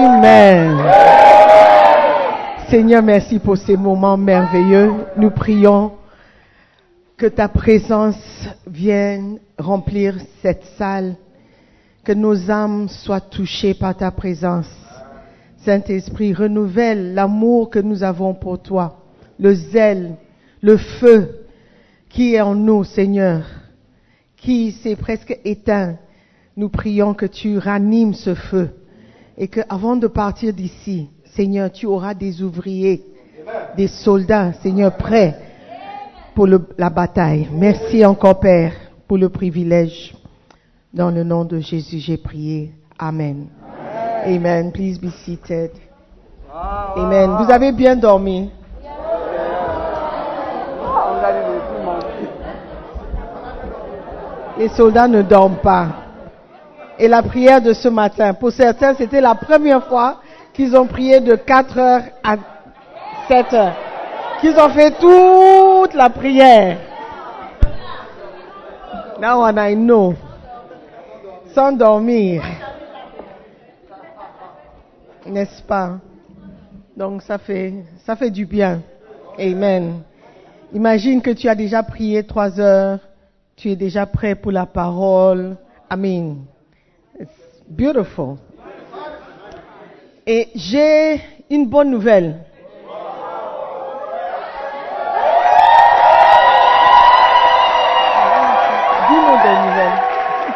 Amen. Seigneur, merci pour ces moments merveilleux. Nous prions que ta présence vienne remplir cette salle, que nos âmes soient touchées par ta présence. Saint-Esprit, renouvelle l'amour que nous avons pour toi, le zèle, le feu qui est en nous, Seigneur, qui s'est presque éteint. Nous prions que tu ranimes ce feu et que avant de partir d'ici, Seigneur, tu auras des ouvriers, des soldats, Seigneur, prêts pour la bataille. Merci encore, Père, pour le privilège. Dans le nom de Jésus, j'ai prié. Amen. Amen. Please be seated. Amen. Vous avez bien dormi? Les soldats ne dorment pas. Et la prière de ce matin, pour certains, c'était la première fois qu'ils ont prié de 4 heures à 7 heures. Qu'ils ont fait toute la prière. Now one I know. Sans dormir. N'est-ce pas? Donc ça fait, ça fait du bien. Amen. Imagine que tu as déjà prié trois heures. Tu es déjà prêt pour la parole. Amen. Beautiful. Et j'ai une bonne nouvelle. Dis-moi des nouvelles.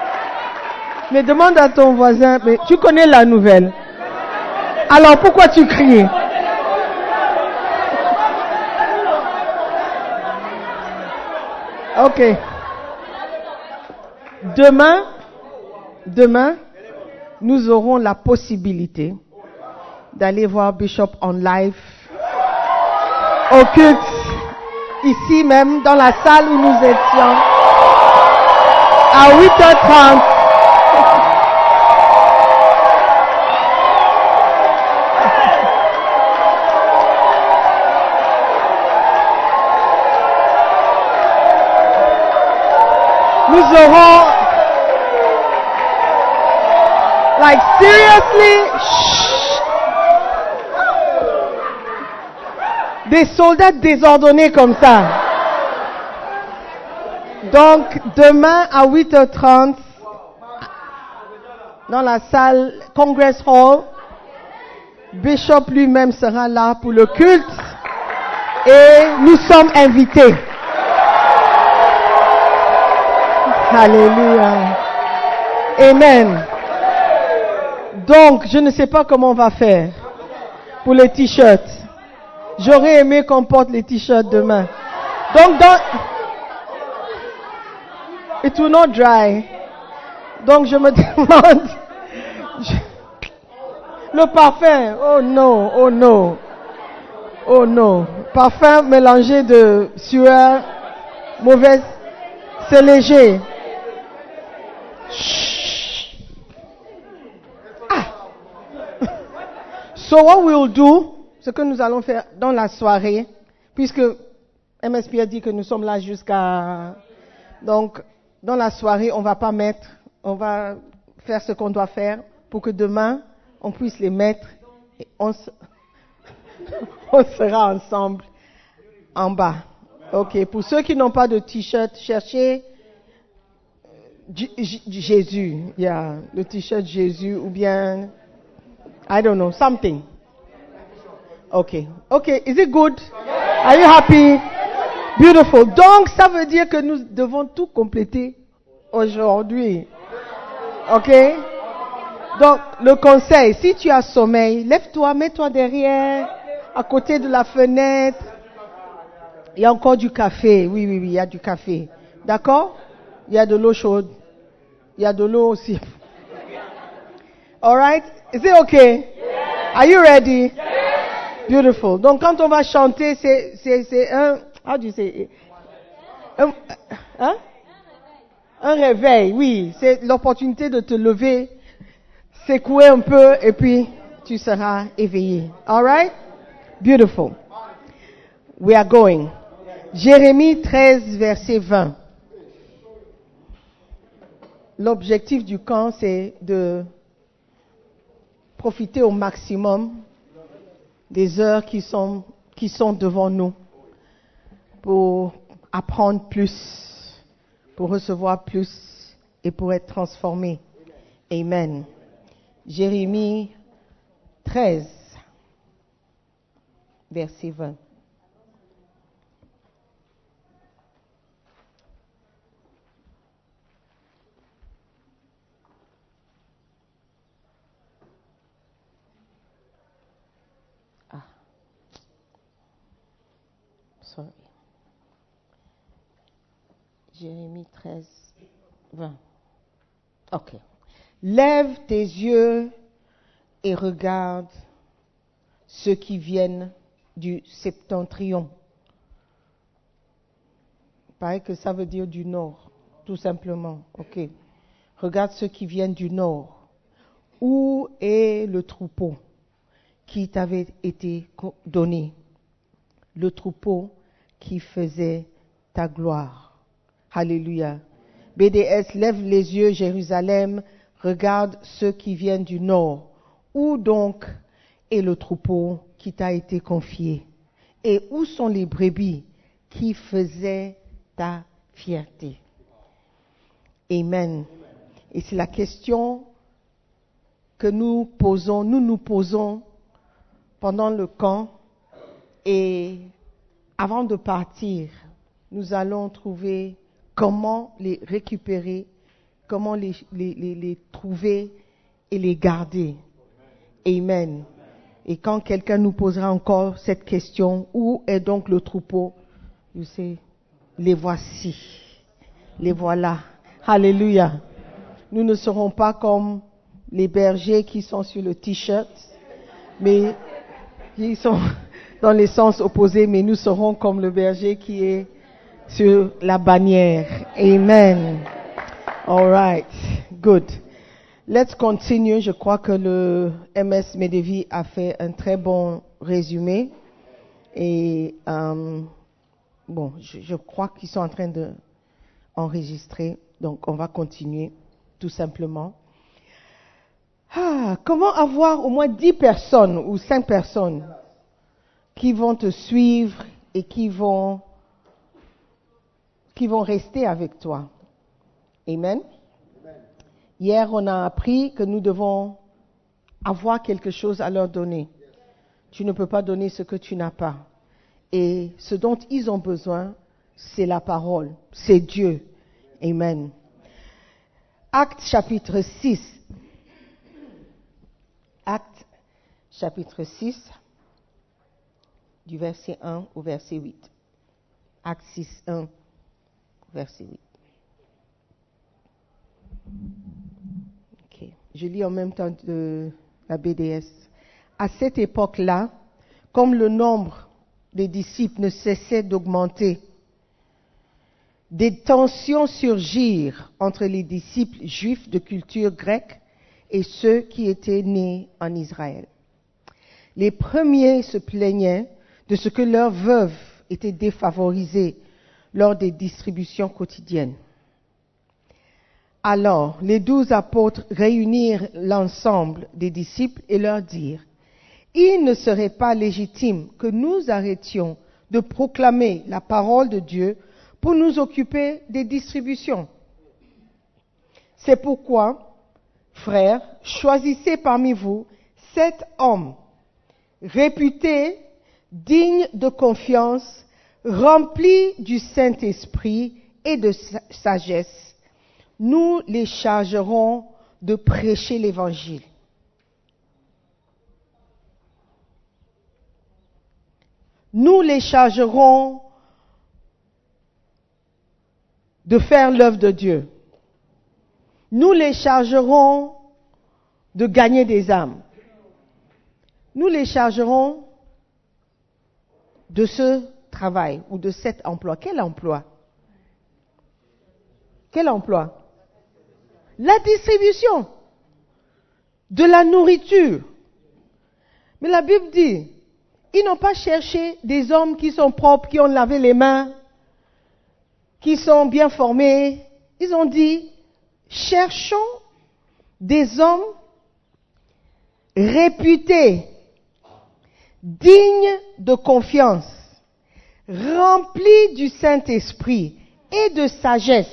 Mais demande à ton voisin, mais tu connais la nouvelle. Alors pourquoi tu cries Ok. Demain, demain, nous aurons la possibilité d'aller voir Bishop en live au culte, ici même, dans la salle où nous étions, à 8h30. Nous aurons, like seriously, des soldats désordonnés comme ça. Donc, demain à 8h30, dans la salle Congress Hall, Bishop lui-même sera là pour le culte et nous sommes invités. Alléluia. Amen. Donc, je ne sais pas comment on va faire pour les t-shirts. J'aurais aimé qu'on porte les t-shirts demain. Donc, dans... It will not dry. Donc, je me demande... Le parfum. Oh non, oh non. Oh non. Parfum mélangé de sueur mauvaise. C'est léger. So what we'll do, ce que nous allons faire dans la soirée, puisque MSP a dit que nous sommes là jusqu'à... Donc, dans la soirée, on va pas mettre, on va faire ce qu'on doit faire pour que demain, on puisse les mettre et on, on sera ensemble en bas. Ok, pour ceux qui n'ont pas de t-shirt, cherchez Jésus, yeah, le t-shirt Jésus ou bien, I don't know, something. Okay, okay, is it good? Are you happy? Beautiful. Donc, ça veut dire que nous devons tout compléter aujourd'hui. Ok? Donc, le conseil, si tu as sommeil, lève-toi, mets-toi derrière, à côté de la fenêtre. Il y a encore du café. Oui, oui, oui, il y a du café. D'accord? Il y a de l'eau chaude. Il y a de l'eau aussi. Alright? Is it okay? Are you ready? Beautiful. Donc, quand on va chanter, c'est, c'est, c'est un, how do you say? Un, hein? Un réveil, oui. C'est l'opportunité de te lever, secouer un peu, et puis tu seras éveillé. Alright? Beautiful. We are going. Jérémie 13, verset 20. L'objectif du camp, c'est de profiter au maximum des heures qui sont, qui sont devant nous pour apprendre plus, pour recevoir plus et pour être transformé. Amen. Jérémie 13, verset 20. Ah. Sorry. Jérémie 13, 20. OK. Lève tes yeux et regarde ceux qui viennent du septentrion. Il paraît que ça veut dire du nord, tout simplement. OK. Regarde ceux qui viennent du nord. Où est le troupeau qui t'avait été donné? Le troupeau qui faisait ta gloire. Alléluia. BDS, lève les yeux, Jérusalem, regarde ceux qui viennent du nord. Où donc est le troupeau qui t'a été confié? Et où sont les brebis qui faisaient ta fierté? Amen. Et c'est la question que nous posons, nous nous posons pendant le camp et avant de partir, nous allons trouver comment les récupérer, comment les, les, les, les trouver et les garder. Amen. Et quand quelqu'un nous posera encore cette question, où est donc le troupeau? You sais, les voici. Les voilà. Alléluia. Nous ne serons pas comme les bergers qui sont sur le t-shirt, mais qui sont dans les sens opposés, mais nous serons comme le berger qui est sur la bannière. Amen. All right. Good. Let's continue. Je crois que le MS Medevi a fait un très bon résumé. Et euh, bon, je, crois qu'ils sont en train de. Donc, on va continuer tout simplement. Ah, comment avoir au moins 10 personnes ou 5 personnes qui vont te suivre et qui vont, qui vont rester avec toi? Amen. Hier, on a appris que nous devons avoir quelque chose à leur donner. Tu ne peux pas donner ce que tu n'as pas. Et ce dont ils ont besoin, c'est la parole, c'est Dieu. Amen. Acte chapitre 6. Acte chapitre 6, du verset 1 au verset 8. Acte 6, 1, verset 8. Ok. Je lis en même temps la BDS. À cette époque-là, comme le nombre des disciples ne cessait d'augmenter, des tensions surgirent entre les disciples juifs de culture grecque et ceux qui étaient nés en Israël. Les premiers se plaignaient de ce que leurs veuves étaient défavorisées lors des distributions quotidiennes. Alors, les douze apôtres réunirent l'ensemble des disciples et leur dirent, il ne serait pas légitime que nous arrêtions de proclamer la parole de Dieu pour nous occuper des distributions. C'est pourquoi, frères, choisissez parmi vous sept hommes réputés, dignes de confiance, remplis du Saint-Esprit et de sagesse. Nous les chargerons de prêcher l'Évangile. Nous les chargerons de faire l'œuvre de Dieu. Nous les chargerons de gagner des âmes. Nous les chargerons de ce travail ou de cet emploi. Quel emploi? Quel emploi? La distribution de la nourriture. Mais la Bible dit, ils n'ont pas cherché des hommes qui sont propres, qui ont lavé les mains, qui sont bien formés. Ils ont dit, cherchons des hommes réputé, digne de confiance, rempli du Saint-Esprit et de sagesse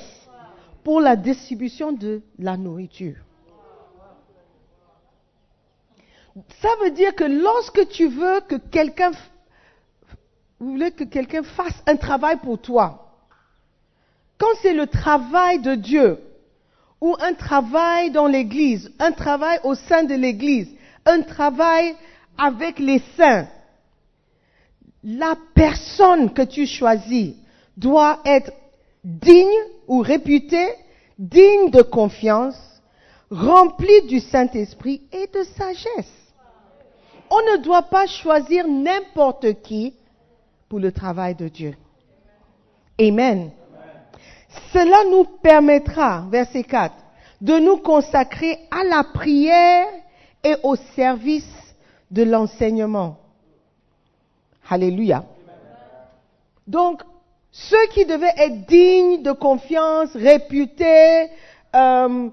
pour la distribution de la nourriture. Ça veut dire que lorsque tu veux que quelqu'un, que quelqu'un fasse un travail pour toi, quand c'est le travail de Dieu, ou un travail dans l'église, un travail au sein de l'église, un travail avec les saints, la personne que tu choisis doit être digne ou réputée, digne de confiance, remplie du Saint-Esprit et de sagesse. On ne doit pas choisir n'importe qui pour le travail de Dieu. Amen. Cela nous permettra, verset 4, de nous consacrer à la prière et au service de l'enseignement. Alléluia. Donc, ceux qui devaient être dignes de confiance, réputés, euh,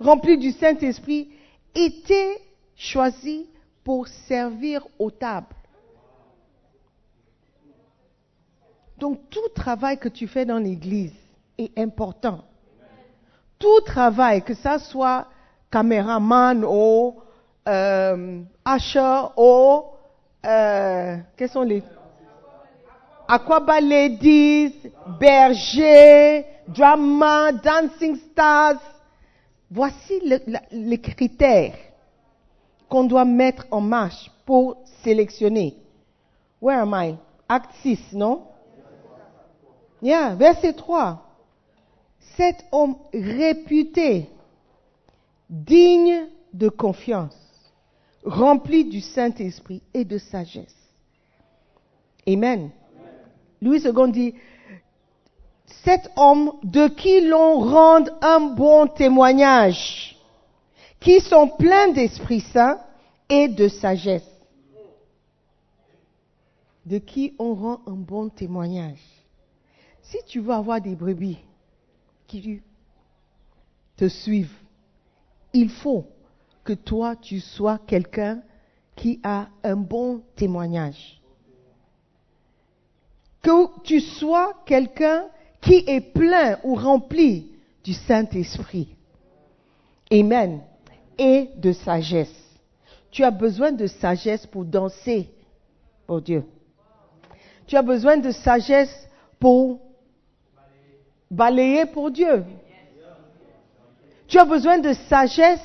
remplis du Saint-Esprit, étaient choisis pour servir aux tables. Donc tout travail que tu fais dans l'église est important. Tout travail, que ça soit caméraman ou euh, usher ou euh, quels sont les Aquaba Ladies, berger, drama, dancing stars? Voici les critères qu'on doit mettre en marche pour sélectionner. Where am I? Acte 6, non? Yeah, verset 3. Cet homme réputé, digne de confiance, rempli du Saint-Esprit et de sagesse. Amen. Louis II dit, cet homme de qui l'on rend un bon témoignage, qui sont pleins d'Esprit Saint et de sagesse. De qui on rend un bon témoignage. Si tu veux avoir des brebis qui te suivent, il faut toi, tu sois quelqu'un qui a un bon témoignage. Que tu sois quelqu'un qui est plein ou rempli du Saint-Esprit. Amen. Et de sagesse. Tu as besoin de sagesse pour danser pour Dieu. Tu as besoin de sagesse pour balayer pour Dieu. Tu as besoin de sagesse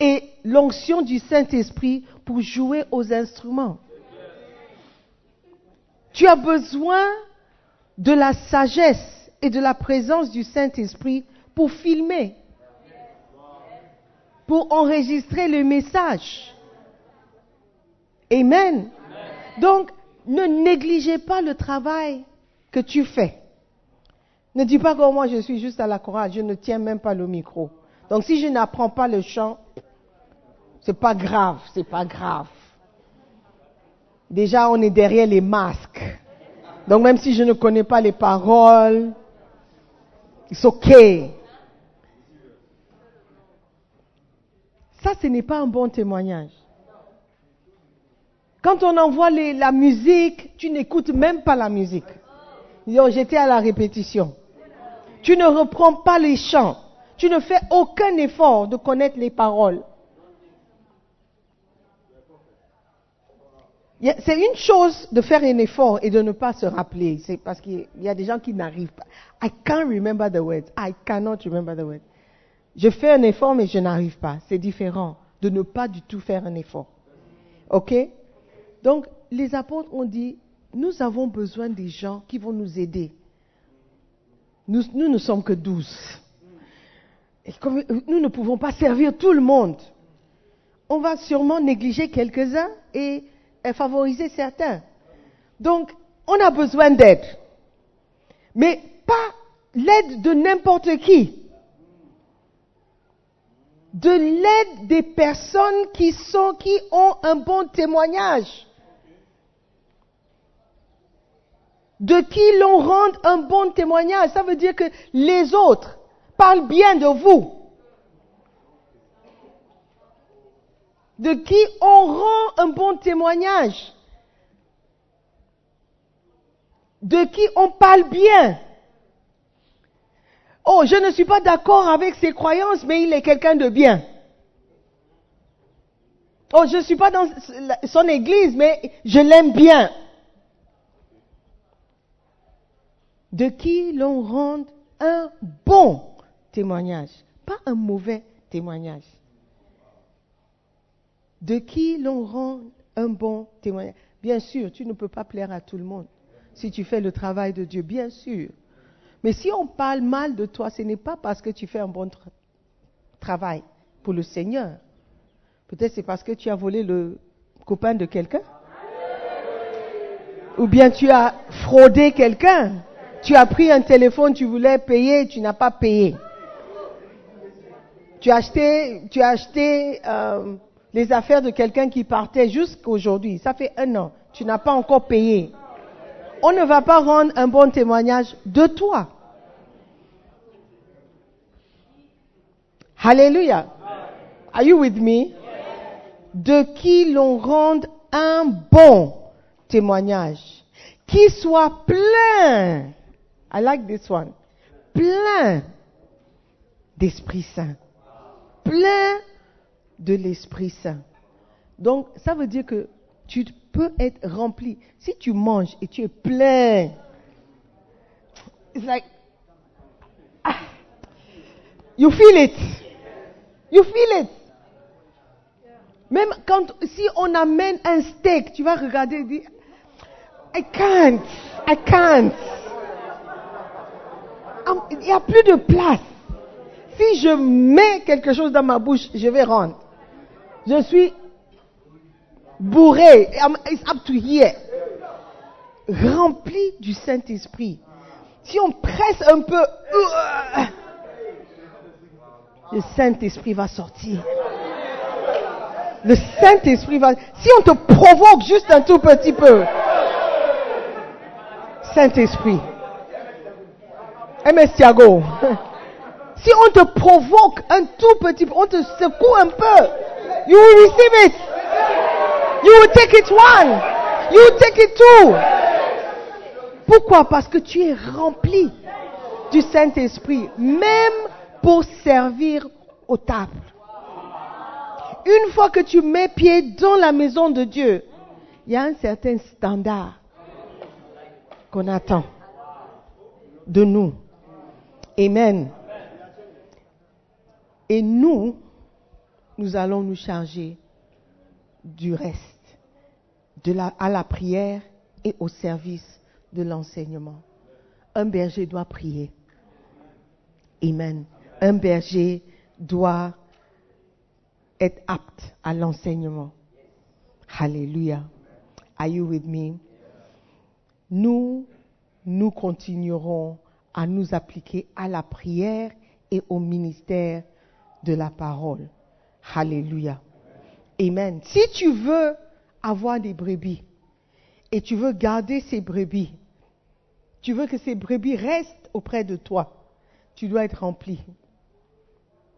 et l'onction du Saint-Esprit pour jouer aux instruments. Tu as besoin de la sagesse et de la présence du Saint-Esprit pour filmer, pour enregistrer le message. Amen. Donc, ne négligez pas le travail que tu fais. Ne dis pas que moi je suis juste à la chorale, je ne tiens même pas le micro. Donc si je n'apprends pas le chant, c'est pas grave, c'est pas grave. Déjà on est derrière les masques. Donc même si je ne connais pas les paroles, c'est ok. Ça, ce n'est pas un bon témoignage. Quand on envoie la musique, tu n'écoutes même pas la musique. J'étais à la répétition. Tu ne reprends pas les chants. Tu ne fais aucun effort de connaître les paroles. C'est une chose de faire un effort et de ne pas se rappeler. C'est parce qu'il y a des gens qui n'arrivent pas. I can't remember the words. I cannot remember the words. Je fais un effort mais je n'arrive pas. C'est différent de ne pas du tout faire un effort. OK? Donc, les apôtres ont dit, nous avons besoin des gens qui vont nous aider. Nous, ne sommes que douze. nous ne pouvons pas servir tout le monde. On va sûrement négliger quelques-uns et, favoriser certains. Donc, on a besoin d'aide. Mais pas l'aide de n'importe qui. De l'aide des personnes qui qui ont un bon témoignage. de qui l'on rende un bon témoignage. Ça veut dire que les autres parlent bien de vous. De qui on rend un bon témoignage, de qui on parle bien. Oh, je ne suis pas d'accord avec ses croyances, mais il est quelqu'un de bien. Oh, je ne suis pas dans son église, mais je l'aime bien. De qui l'on rend un bon témoignage, pas un mauvais témoignage. De qui l'on rend un bon témoignage? Bien sûr, tu ne peux pas plaire à tout le monde si tu fais le travail de Dieu, bien sûr. Mais si on parle mal de toi, ce n'est pas parce que tu fais un bon travail pour le Seigneur. Peut-être c'est parce que tu as volé le copain de quelqu'un. Ou bien tu as fraudé quelqu'un. Tu as pris un téléphone, tu voulais payer, tu n'as pas payé. Tu as acheté, tu as acheté euh, les affaires de quelqu'un qui partait jusqu'aujourd'hui. Ça fait un an. Tu n'as pas encore payé. On ne va pas rendre un bon témoignage de toi. Alléluia. Are you with me? de qui l'on rende un bon témoignage, qui soit plein, I like this one, plein d'Esprit Saint, plein de l'Esprit Saint. Donc, ça veut dire que tu peux être rempli. Si tu manges et tu es plein, it's like, ah, you feel it. You feel it. Même quand, si on amène un steak, tu vas regarder et dire, I can't, I can't. Il n'y a plus de place. Si je mets quelque chose dans ma bouche, je vais rendre. Je suis bourré. It's up to here. Rempli du Saint-Esprit. Si on presse un peu, le Saint-Esprit va sortir le Saint-Esprit va... Si on te provoque juste un tout petit peu, Saint-Esprit, MS Thiago, si on te provoque un tout petit peu, on te secoue un peu, you will receive it. You will take it one. You will take it two. Pourquoi? Parce que tu es rempli du Saint-Esprit, même pour servir aux tables une fois que tu mets pied dans la maison de Dieu, il y a un certain standard qu'on attend de nous. Amen. Et nous, nous allons nous charger du reste, à la prière et au service de l'enseignement. Un berger doit prier. Amen. Un berger doit être apte à l'enseignement. Alléluia. Are you with me? Nous, nous continuerons à nous appliquer à la prière et au ministère de la parole. Alléluia. Amen. Si tu veux avoir des brebis et tu veux garder ces brebis, tu veux que ces brebis restent auprès de toi, tu dois être rempli.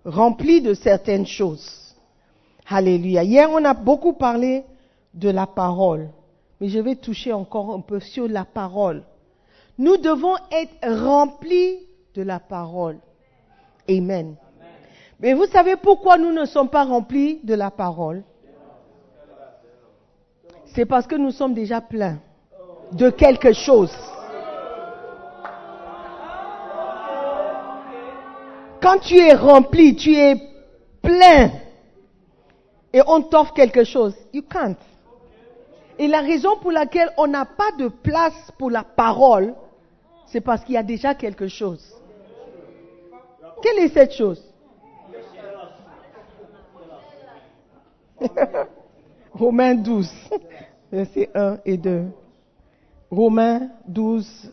Rempli de certaines choses. Alléluia. Hier, on a beaucoup parlé de la parole, mais je vais toucher encore un peu sur la parole. Nous devons être remplis de la parole. Amen. Mais vous savez pourquoi nous ne sommes pas remplis de la parole? C'est parce que nous sommes déjà pleins de quelque chose. Quand tu es rempli, tu es plein et on t'offre quelque chose. You can't. Et la raison pour laquelle on n'a pas de place pour la parole, c'est parce qu'il y a déjà quelque chose. Quelle est cette chose? Romains 12, versets 1 et 2. Romains 12,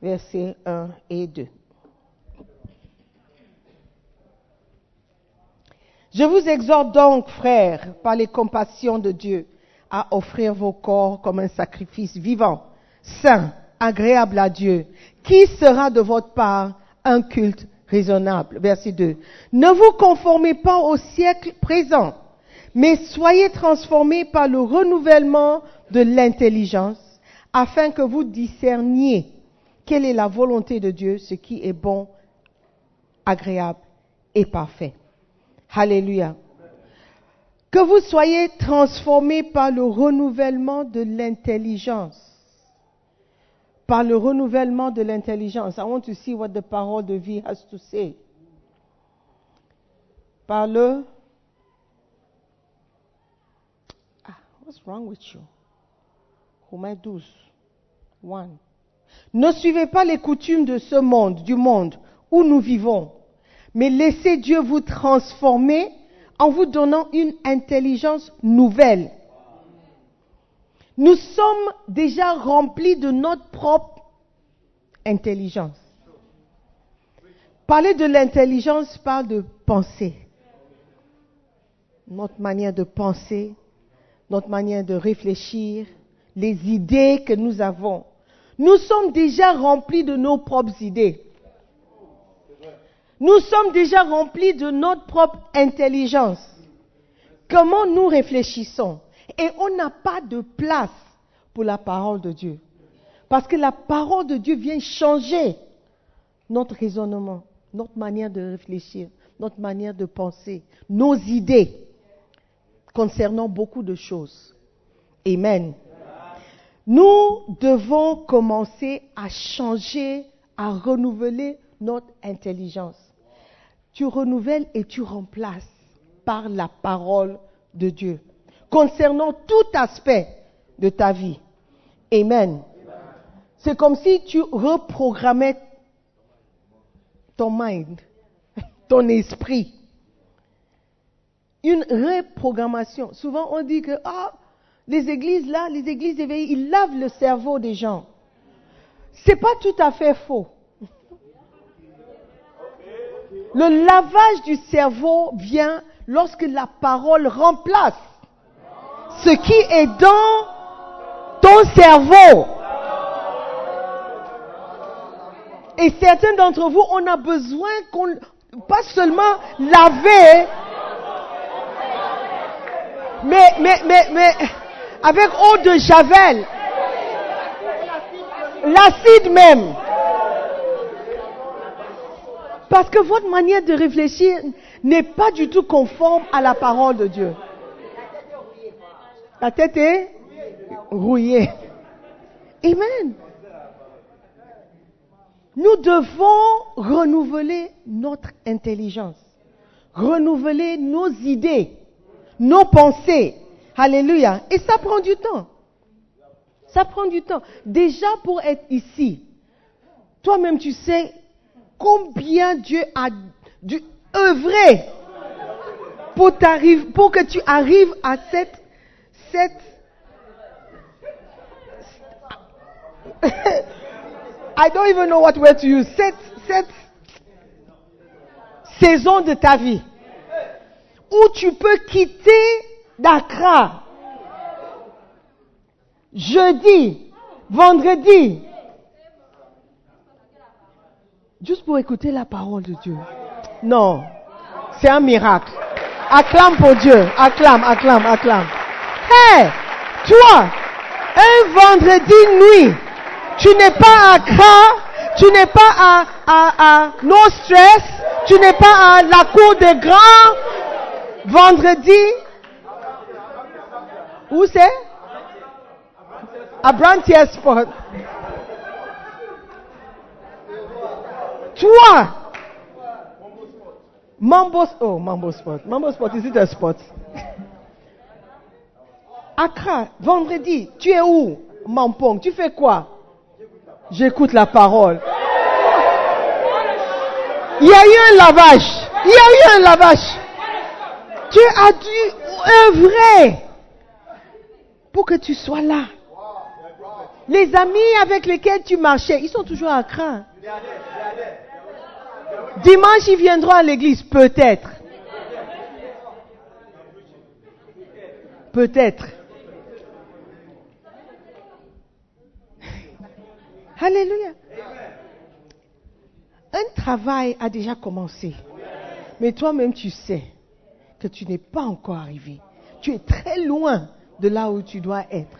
versets 1 et 2. Je vous exhorte donc, frères, par les compassions de Dieu, à offrir vos corps comme un sacrifice vivant, saint, agréable à Dieu, qui sera de votre part un culte raisonnable. Verset 2. Ne vous conformez pas au siècle présent, mais soyez transformés par le renouvellement de l'intelligence, afin que vous discerniez quelle est la volonté de Dieu, ce qui est bon, agréable et parfait. Alléluia. Que vous soyez transformés par le renouvellement de l'intelligence. Par le renouvellement de l'intelligence. I want to see what the parole de vie has to say. Par le. Ah, what's wrong with you? Romains 12, 1. Ne suivez pas les coutumes de ce monde, du monde où nous vivons, mais laissez Dieu vous transformer en vous donnant une intelligence nouvelle. Nous sommes déjà remplis de notre propre intelligence. Parler de l'intelligence parle de penser. Notre manière de penser, notre manière de réfléchir, les idées que nous avons. Nous sommes déjà remplis de nos propres idées. Nous sommes déjà remplis de notre propre intelligence. Comment nous réfléchissons? Et on n'a pas de place pour la parole de Dieu. Parce que la parole de Dieu vient changer notre raisonnement, notre manière de réfléchir, notre manière de penser, nos idées concernant beaucoup de choses. Amen. Nous devons commencer à changer, à renouveler notre intelligence. Tu renouvelles et tu remplaces par la parole de Dieu concernant tout aspect de ta vie. Amen. C'est comme si tu reprogrammais ton mind, ton esprit. Une reprogrammation. Souvent on dit que ah, les églises là, les églises éveillées, ils lavent le cerveau des gens. C'est pas tout à fait faux. Le lavage du cerveau vient lorsque la parole remplace ce qui est dans ton cerveau. Et certains d'entre vous, on a besoin qu'on, pas seulement laver, mais, mais, mais, mais, avec eau de javel, l'acide même. Parce que votre manière de réfléchir n'est pas du tout conforme à la parole de Dieu. La tête est rouillée. Amen. Nous devons renouveler notre intelligence, renouveler nos idées, nos pensées. Alléluia. Et ça prend du temps. Ça prend du temps. Déjà pour être ici, toi-même tu sais combien Dieu a dû œuvrer pour, pour que tu arrives à cette, cette I don't even know what word to use. Cette, cette saison de ta vie où tu peux quitter Dakar jeudi, vendredi, juste pour écouter la parole de Dieu. Non, c'est un miracle. Acclame pour Dieu, acclame, acclame, acclame. Hé, toi, un vendredi nuit, tu n'es pas à Accra, tu n'es pas à, à, à No Stress, tu n'es pas à la cour des grands. Vendredi, où c'est? À Brantier Sport. Toi, Mambo, oh, Mambo Sport. Mambo Sport, is it a sport? Accra, vendredi, tu es où? Mampong, tu fais quoi? J'écoute la parole. Il y a eu un lavage. Il y a eu un lavage. Tu as dû œuvrer pour que tu sois là. Les amis avec lesquels tu marchais, ils sont toujours à craindre. Dimanche, ils viendront à l'église, peut-être. Peut-être. Alléluia. Un travail a déjà commencé. Mais toi-même, tu sais que tu n'es pas encore arrivé tu es très loin de là où tu dois être.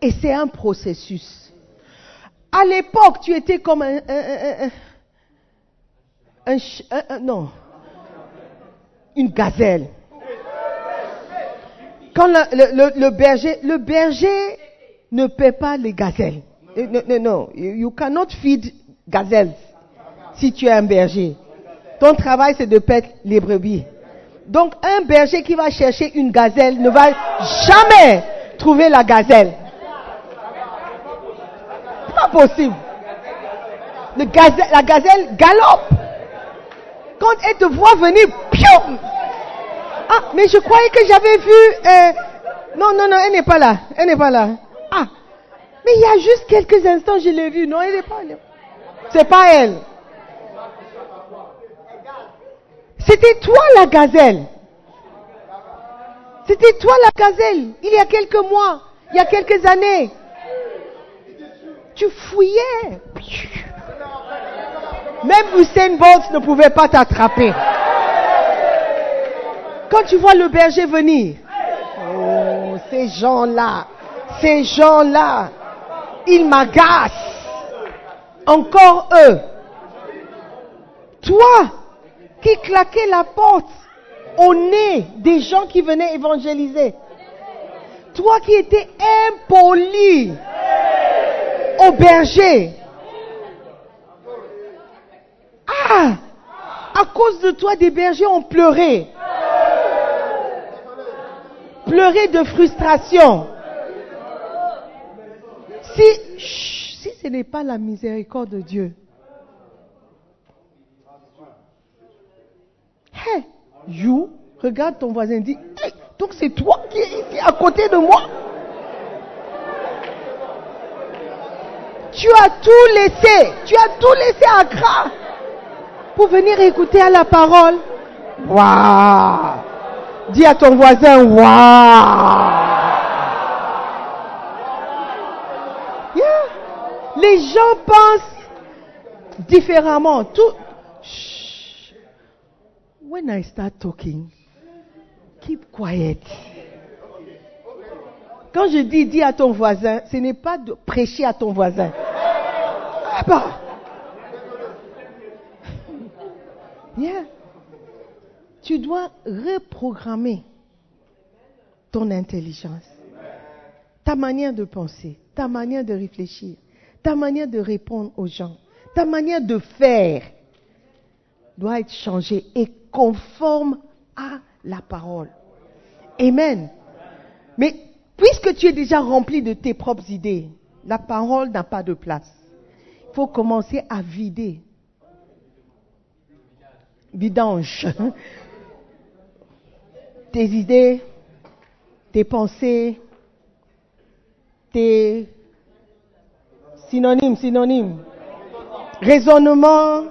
Et c'est un processus. À l'époque, tu étais comme un, un, un, un non, une gazelle. Quand le, berger, le berger ne paie pas les gazelles. Non, non, non. You cannot feed gazelles si tu es un berger. Ton travail, c'est de paître les brebis. Donc, un berger qui va chercher une gazelle ne va jamais trouver la gazelle. Pas possible. La gazelle galope. Quand elle te voit venir, piou, Ah, mais je croyais que j'avais vu. Euh, non, non, non, elle n'est pas là. Elle n'est pas là. Ah, mais il y a juste quelques instants, je l'ai vue. Non, elle n'est pas là. C'est pas elle. C'était toi la gazelle. C'était toi la gazelle. Il y a quelques mois, il y a quelques années. Tu fouillais. Même Usain Bolt ne pouvait pas t'attraper. Quand tu vois le berger venir, oh, ces gens-là, ces gens-là, ils m'agacent. Encore eux. Toi, qui claquait la porte au nez des gens qui venaient évangéliser. Toi qui étais impoli au berger. Ah, à cause de toi, des bergers ont pleuré. Pleuré de frustration. Si, si ce n'est pas la miséricorde de Dieu, Hey, you, regarde ton voisin, dit, donc c'est toi qui es ici à côté de moi. Tu as tout laissé, tu as tout laissé à Accra pour venir écouter à la parole. Waouh! Dis à ton voisin, waouh! Les gens pensent différemment. Tout, when I start talking, keep quiet. Quand je dis dis à ton voisin, ce n'est pas de prêcher à ton voisin. Ah bah. Tu dois reprogrammer ton intelligence, ta manière de penser, ta manière de réfléchir, ta manière de répondre aux gens, ta manière de faire doit être changée et conforme à la parole. Amen. Mais puisque tu es déjà rempli de tes propres idées, la parole n'a pas de place. Il faut commencer à vider. Vidange. Tes idées, tes pensées, tes synonymes, synonymes. Raisonnement,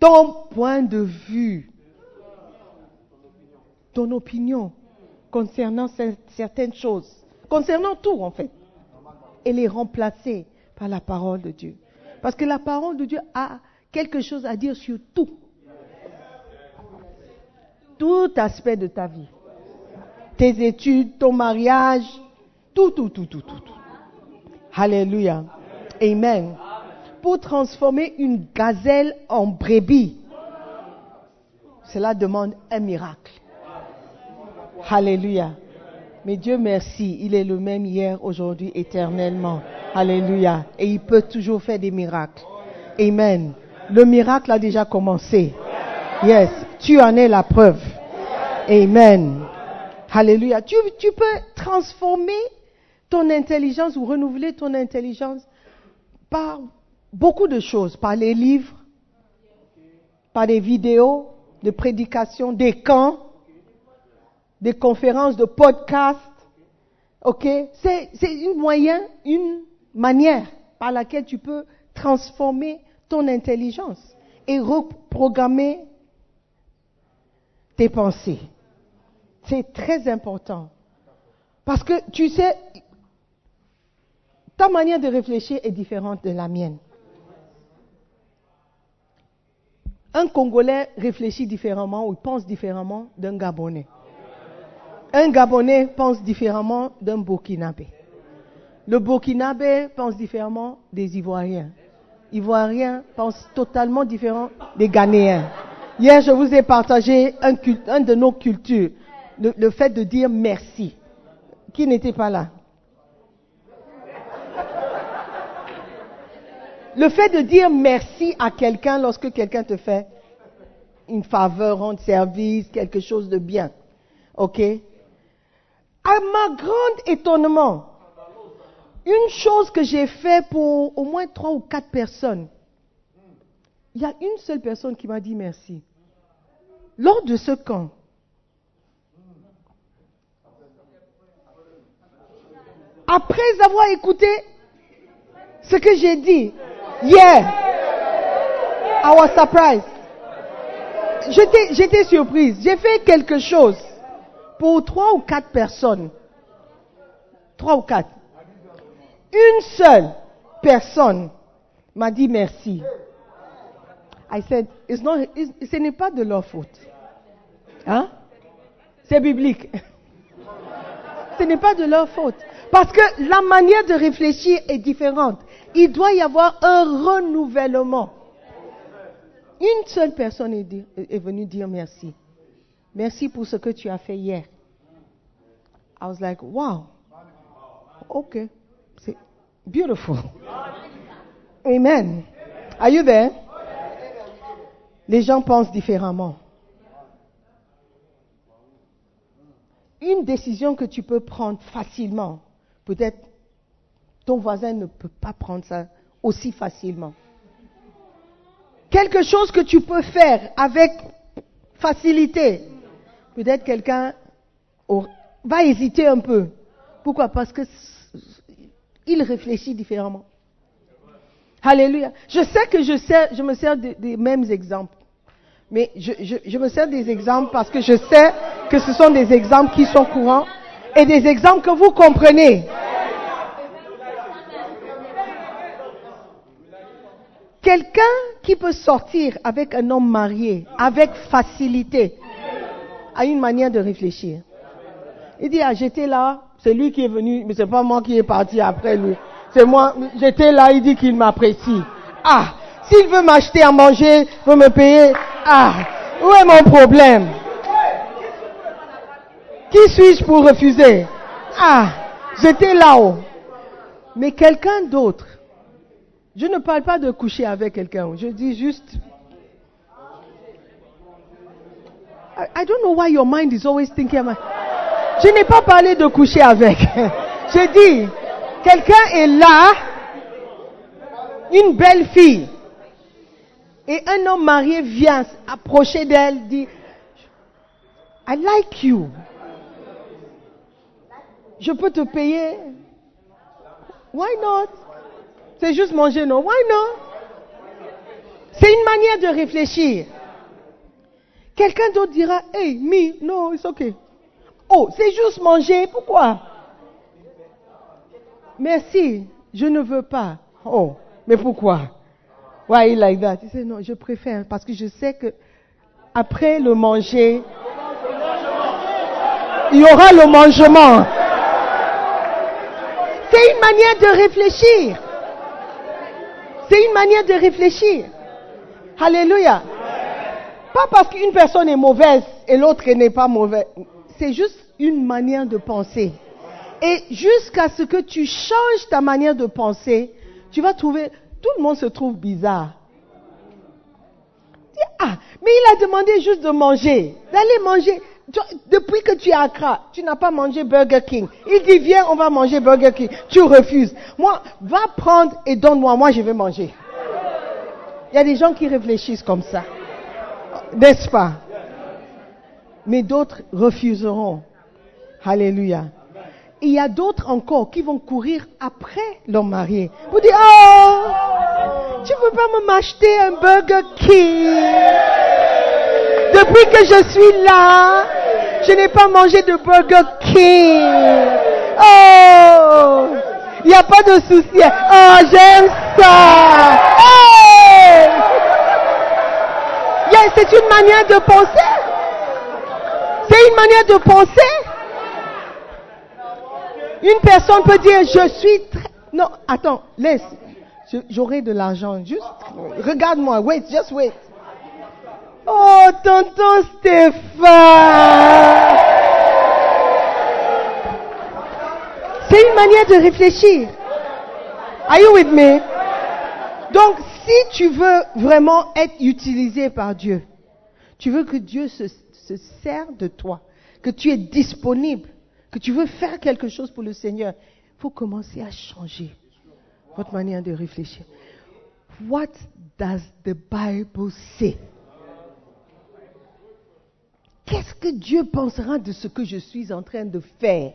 ton point de vue ton opinion concernant certaines choses, concernant tout en fait, et les remplacer par la parole de Dieu. Parce que la parole de Dieu a quelque chose à dire sur tout. Tout aspect de ta vie. Tes études, ton mariage, tout, tout, tout, tout, tout. tout. Alléluia. Amen. Pour transformer une gazelle en brebis, cela demande un miracle. Alléluia. Mais Dieu merci, il est le même hier, aujourd'hui, éternellement. Alléluia. Et il peut toujours faire des miracles. Amen. Le miracle a déjà commencé. Yes. Tu en es la preuve. Amen. Alléluia. Tu, tu peux transformer ton intelligence ou renouveler ton intelligence par beaucoup de choses. Par les livres, par des vidéos de prédication, des camps des conférences, de podcasts. OK? C'est une moyen, une manière par laquelle tu peux transformer ton intelligence et reprogrammer tes pensées. C'est très important. Parce que tu sais, ta manière de réfléchir est différente de la mienne. Un Congolais réfléchit différemment ou pense différemment d'un Gabonais. Un Gabonais pense différemment d'un Burkinabé. Le Burkinabé pense différemment des Ivoiriens. Ivoiriens pensent totalement différent des Ghanéens. Hier, je vous ai partagé un, un de nos cultures, le, fait de dire merci. Qui n'était pas là? Le fait de dire merci à quelqu'un lorsque quelqu'un te fait une faveur, rendre service, quelque chose de bien. OK? À ma grande étonnement, une chose que j'ai fait pour au moins trois ou quatre personnes, il y a une seule personne qui m'a dit merci. Lors de ce camp, après avoir écouté ce que j'ai dit, yeah, I was surprised. J'étais surprise. J'ai fait quelque chose pour trois ou quatre personnes. Trois ou quatre. Une seule personne m'a dit merci. I said, it's not, ce n'est pas de leur faute. Hein? C'est biblique. ce n'est pas de leur faute. Parce que la manière de réfléchir est différente. Il doit y avoir un renouvellement. Une seule personne est, est venue dire merci. Merci pour ce que tu as fait hier. I was like, wow. Okay. C'est beautiful. Amen. Are you there? Les gens pensent différemment. Une décision que tu peux prendre facilement, peut-être ton voisin ne peut pas prendre ça aussi facilement. Quelque chose que tu peux faire avec facilité, peut-être quelqu'un va hésiter un peu. Pourquoi? Parce que il réfléchit différemment. Alléluia. Je sais que je, sais, je me sers des, mêmes exemples. Mais je, je, me sers des exemples parce que je sais que ce sont des exemples qui sont courants et des exemples que vous comprenez. Quelqu'un qui peut sortir avec un homme marié avec facilité a une manière de réfléchir. Il dit, ah, j'étais là, c'est lui qui est venu, mais c'est pas moi qui est parti après lui. C'est moi, j'étais là, il dit qu'il m'apprécie. Ah, s'il veut m'acheter à manger, veut me payer, ah, où est mon problème? Qui suis-je pour refuser? Ah, j'étais là-haut. Mais quelqu'un d'autre, je ne parle pas de coucher avec quelqu'un, je dis juste, I, don't know why your mind is always thinking about, je n'ai pas parlé de coucher avec. Je dis, quelqu'un est là, une belle fille, et un homme marié vient approcher d'elle, dit, I like you. Je peux te payer. Why not? C'est juste manger, non? Why not? C'est une manière de réfléchir. Quelqu'un d'autre dira, hey, me, no, it's okay. Oh, c'est juste manger, pourquoi? Merci, je ne veux pas. Oh, mais pourquoi? Why like that? Il dit non, je préfère parce que je sais que après le manger, il y aura le mangement. C'est une manière de réfléchir. C'est une manière de réfléchir. Alléluia. Pas parce qu'une personne est mauvaise et l'autre n'est pas mauvaise. C'est juste une manière de penser. Et jusqu'à ce que tu changes ta manière de penser, tu vas trouver, tout le monde se trouve bizarre. Ah, mais il a demandé juste de manger, d'aller manger. Depuis que tu es à Accra, tu n'as pas mangé Burger King. Il dit, viens, on va manger Burger King. Tu refuses. Moi, va prendre et donne-moi. Moi, je vais manger. Il y a des gens qui réfléchissent comme ça. N'est-ce pas? Mais d'autres refuseront. Alléluia. Il y a d'autres encore qui vont courir après leur marié. Vous dire, oh, tu veux pas me m'acheter un Burger King? Depuis que je suis là, je n'ai pas mangé de Burger King. Oh, il n'y a pas de souci. Oh, j'aime ça. c'est une manière de penser. C'est une manière de penser. Une personne peut dire, je suis très... Non, attends, laisse. J'aurai de l'argent. Juste, regarde-moi. Wait, just wait. Oh, tonton Stéphane. C'est une manière de réfléchir. Are you with me? Donc, si tu veux vraiment être utilisé par Dieu, tu veux que Dieu se, se sert de toi, que tu es disponible, que tu veux faire quelque chose pour le Seigneur, il faut commencer à changer votre manière de réfléchir. What does the Bible say? Qu'est-ce que Dieu pensera de ce que je suis en train de faire?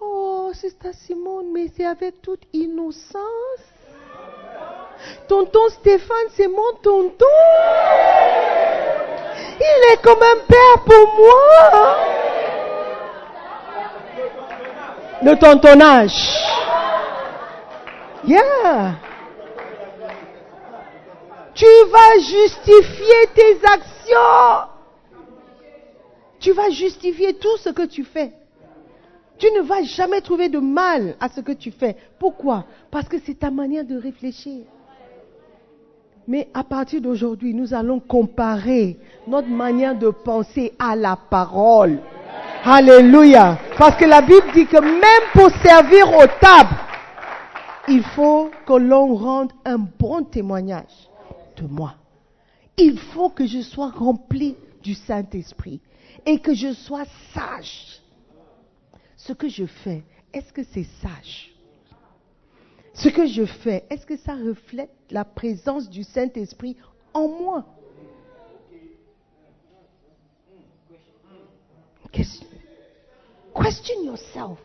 Oh, ça, Simone, mais c'est avec toute innocence. Tonton Stéphane, c'est mon tonton. Il est comme un père pour moi. Le tontonnage. Yeah. Tu vas justifier tes actions. Tu vas justifier tout ce que tu fais. Tu ne vas jamais trouver de mal à ce que tu fais. Pourquoi? Parce que c'est ta manière de réfléchir. Mais à partir d'aujourd'hui, nous allons comparer notre manière de penser à la parole. Alléluia. Parce que la Bible dit que même pour servir aux tables, il faut que l'on rende un bon témoignage de moi. Il faut que je sois rempli du Saint-Esprit et que je sois sage. Ce que je fais, est-ce que c'est sage? Ce que je fais, est-ce que ça reflète la présence du Saint-Esprit en moi? Question yourself.